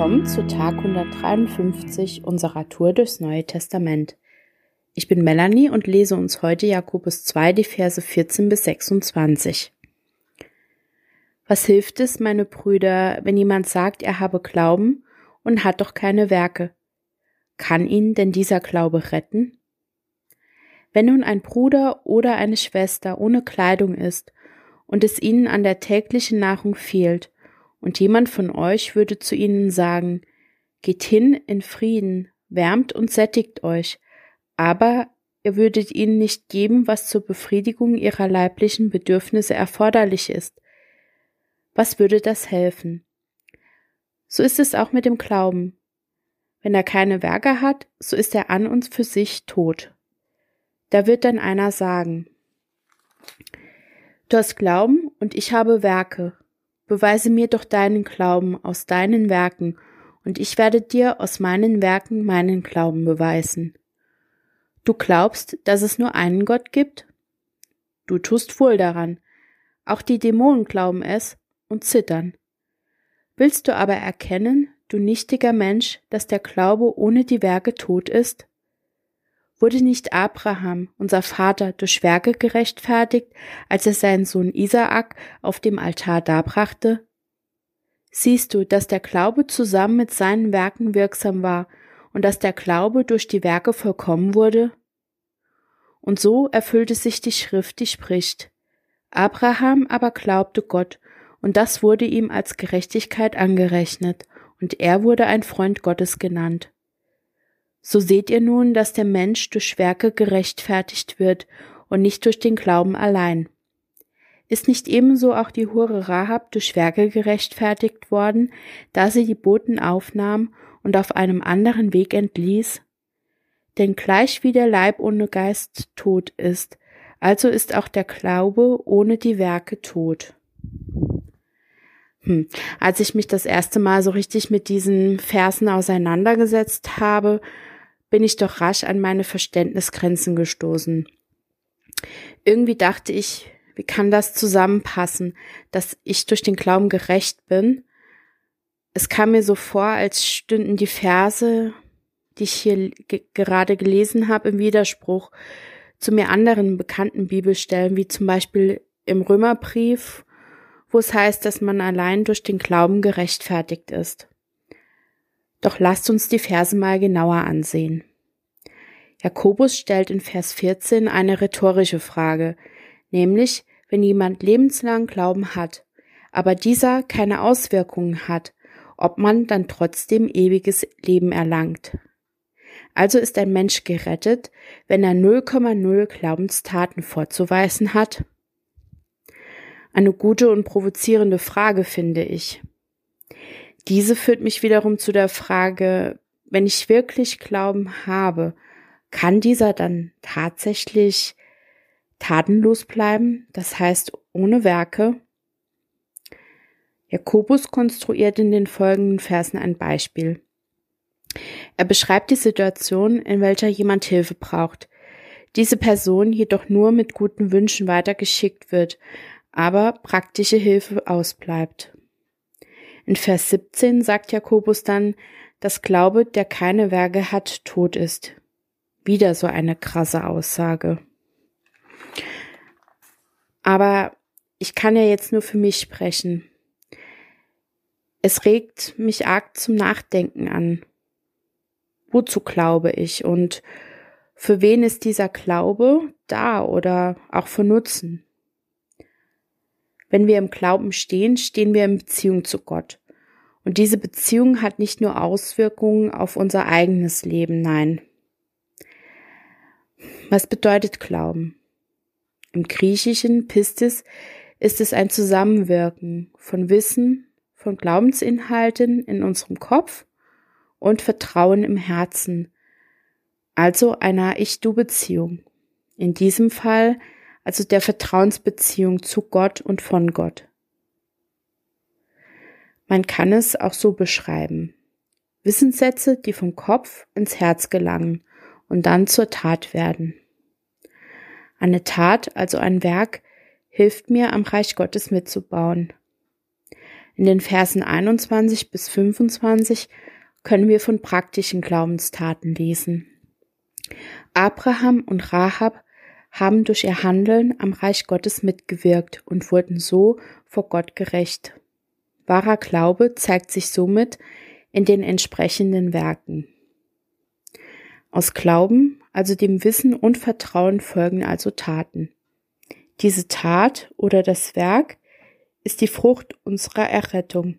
Willkommen zu Tag 153 unserer Tour durchs Neue Testament. Ich bin Melanie und lese uns heute Jakobus 2, die Verse 14 bis 26. Was hilft es, meine Brüder, wenn jemand sagt, er habe Glauben und hat doch keine Werke? Kann ihn denn dieser Glaube retten? Wenn nun ein Bruder oder eine Schwester ohne Kleidung ist und es ihnen an der täglichen Nahrung fehlt, und jemand von euch würde zu ihnen sagen, Geht hin in Frieden, wärmt und sättigt euch, aber ihr würdet ihnen nicht geben, was zur Befriedigung ihrer leiblichen Bedürfnisse erforderlich ist. Was würde das helfen? So ist es auch mit dem Glauben. Wenn er keine Werke hat, so ist er an uns für sich tot. Da wird dann einer sagen, Du hast Glauben und ich habe Werke. Beweise mir doch deinen Glauben aus deinen Werken, und ich werde dir aus meinen Werken meinen Glauben beweisen. Du glaubst, dass es nur einen Gott gibt? Du tust wohl daran. Auch die Dämonen glauben es und zittern. Willst du aber erkennen, du nichtiger Mensch, dass der Glaube ohne die Werke tot ist? Wurde nicht Abraham, unser Vater, durch Werke gerechtfertigt, als er seinen Sohn Isaak auf dem Altar darbrachte? Siehst du, dass der Glaube zusammen mit seinen Werken wirksam war und dass der Glaube durch die Werke vollkommen wurde? Und so erfüllte sich die Schrift, die spricht. Abraham aber glaubte Gott, und das wurde ihm als Gerechtigkeit angerechnet, und er wurde ein Freund Gottes genannt. So seht ihr nun, dass der Mensch durch Werke gerechtfertigt wird und nicht durch den Glauben allein. Ist nicht ebenso auch die Hure Rahab durch Werke gerechtfertigt worden, da sie die Boten aufnahm und auf einem anderen Weg entließ? Denn gleich wie der Leib ohne Geist tot ist, also ist auch der Glaube ohne die Werke tot. Hm. Als ich mich das erste Mal so richtig mit diesen Versen auseinandergesetzt habe, bin ich doch rasch an meine Verständnisgrenzen gestoßen. Irgendwie dachte ich, wie kann das zusammenpassen, dass ich durch den Glauben gerecht bin? Es kam mir so vor, als stünden die Verse, die ich hier ge gerade gelesen habe, im Widerspruch zu mir anderen bekannten Bibelstellen, wie zum Beispiel im Römerbrief, wo es heißt, dass man allein durch den Glauben gerechtfertigt ist. Doch lasst uns die Verse mal genauer ansehen. Jakobus stellt in Vers 14 eine rhetorische Frage, nämlich, wenn jemand lebenslang Glauben hat, aber dieser keine Auswirkungen hat, ob man dann trotzdem ewiges Leben erlangt. Also ist ein Mensch gerettet, wenn er 0,0 Glaubenstaten vorzuweisen hat? Eine gute und provozierende Frage finde ich. Diese führt mich wiederum zu der Frage, wenn ich wirklich Glauben habe, kann dieser dann tatsächlich tatenlos bleiben, das heißt ohne Werke? Jakobus konstruiert in den folgenden Versen ein Beispiel. Er beschreibt die Situation, in welcher jemand Hilfe braucht, diese Person jedoch nur mit guten Wünschen weitergeschickt wird, aber praktische Hilfe ausbleibt. In Vers 17 sagt Jakobus dann, dass Glaube, der keine Werke hat, tot ist. Wieder so eine krasse Aussage. Aber ich kann ja jetzt nur für mich sprechen. Es regt mich arg zum Nachdenken an. Wozu glaube ich und für wen ist dieser Glaube da oder auch für Nutzen? Wenn wir im Glauben stehen, stehen wir in Beziehung zu Gott. Und diese Beziehung hat nicht nur Auswirkungen auf unser eigenes Leben, nein. Was bedeutet Glauben? Im Griechischen Pistis ist es ein Zusammenwirken von Wissen, von Glaubensinhalten in unserem Kopf und Vertrauen im Herzen, also einer Ich-Du-Beziehung. In diesem Fall also der Vertrauensbeziehung zu Gott und von Gott. Man kann es auch so beschreiben. Wissenssätze, die vom Kopf ins Herz gelangen und dann zur Tat werden. Eine Tat, also ein Werk, hilft mir, am Reich Gottes mitzubauen. In den Versen 21 bis 25 können wir von praktischen Glaubenstaten lesen. Abraham und Rahab haben durch ihr Handeln am Reich Gottes mitgewirkt und wurden so vor Gott gerecht. Wahrer Glaube zeigt sich somit in den entsprechenden Werken. Aus Glauben, also dem Wissen und Vertrauen folgen also Taten. Diese Tat oder das Werk ist die Frucht unserer Errettung.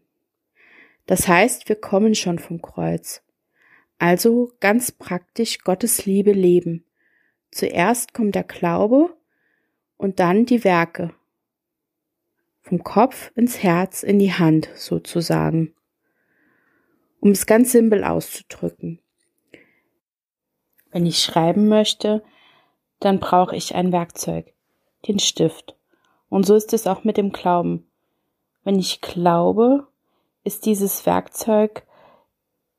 Das heißt, wir kommen schon vom Kreuz. Also ganz praktisch Gottes Liebe leben. Zuerst kommt der Glaube und dann die Werke. Vom Kopf ins Herz in die Hand sozusagen. Um es ganz simpel auszudrücken. Wenn ich schreiben möchte, dann brauche ich ein Werkzeug, den Stift. Und so ist es auch mit dem Glauben. Wenn ich glaube, ist dieses Werkzeug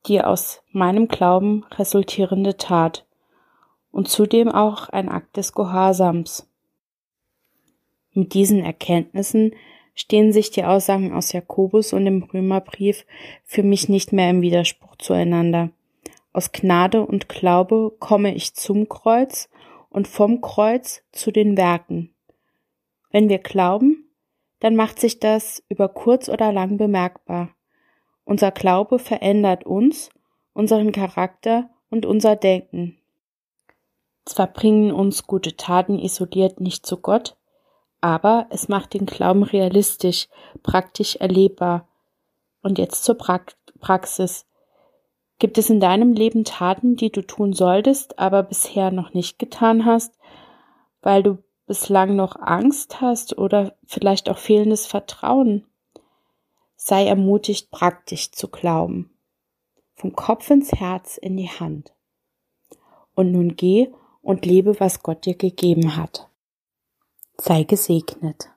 die aus meinem Glauben resultierende Tat und zudem auch ein Akt des Gehorsams. Mit diesen Erkenntnissen stehen sich die Aussagen aus Jakobus und dem Römerbrief für mich nicht mehr im Widerspruch zueinander. Aus Gnade und Glaube komme ich zum Kreuz und vom Kreuz zu den Werken. Wenn wir glauben, dann macht sich das über kurz oder lang bemerkbar. Unser Glaube verändert uns, unseren Charakter und unser Denken. Zwar bringen uns gute Taten isoliert nicht zu Gott, aber es macht den Glauben realistisch, praktisch erlebbar. Und jetzt zur pra Praxis. Gibt es in deinem Leben Taten, die du tun solltest, aber bisher noch nicht getan hast, weil du bislang noch Angst hast oder vielleicht auch fehlendes Vertrauen? Sei ermutigt, praktisch zu glauben. Vom Kopf ins Herz in die Hand. Und nun geh und lebe, was Gott dir gegeben hat. Sei gesegnet.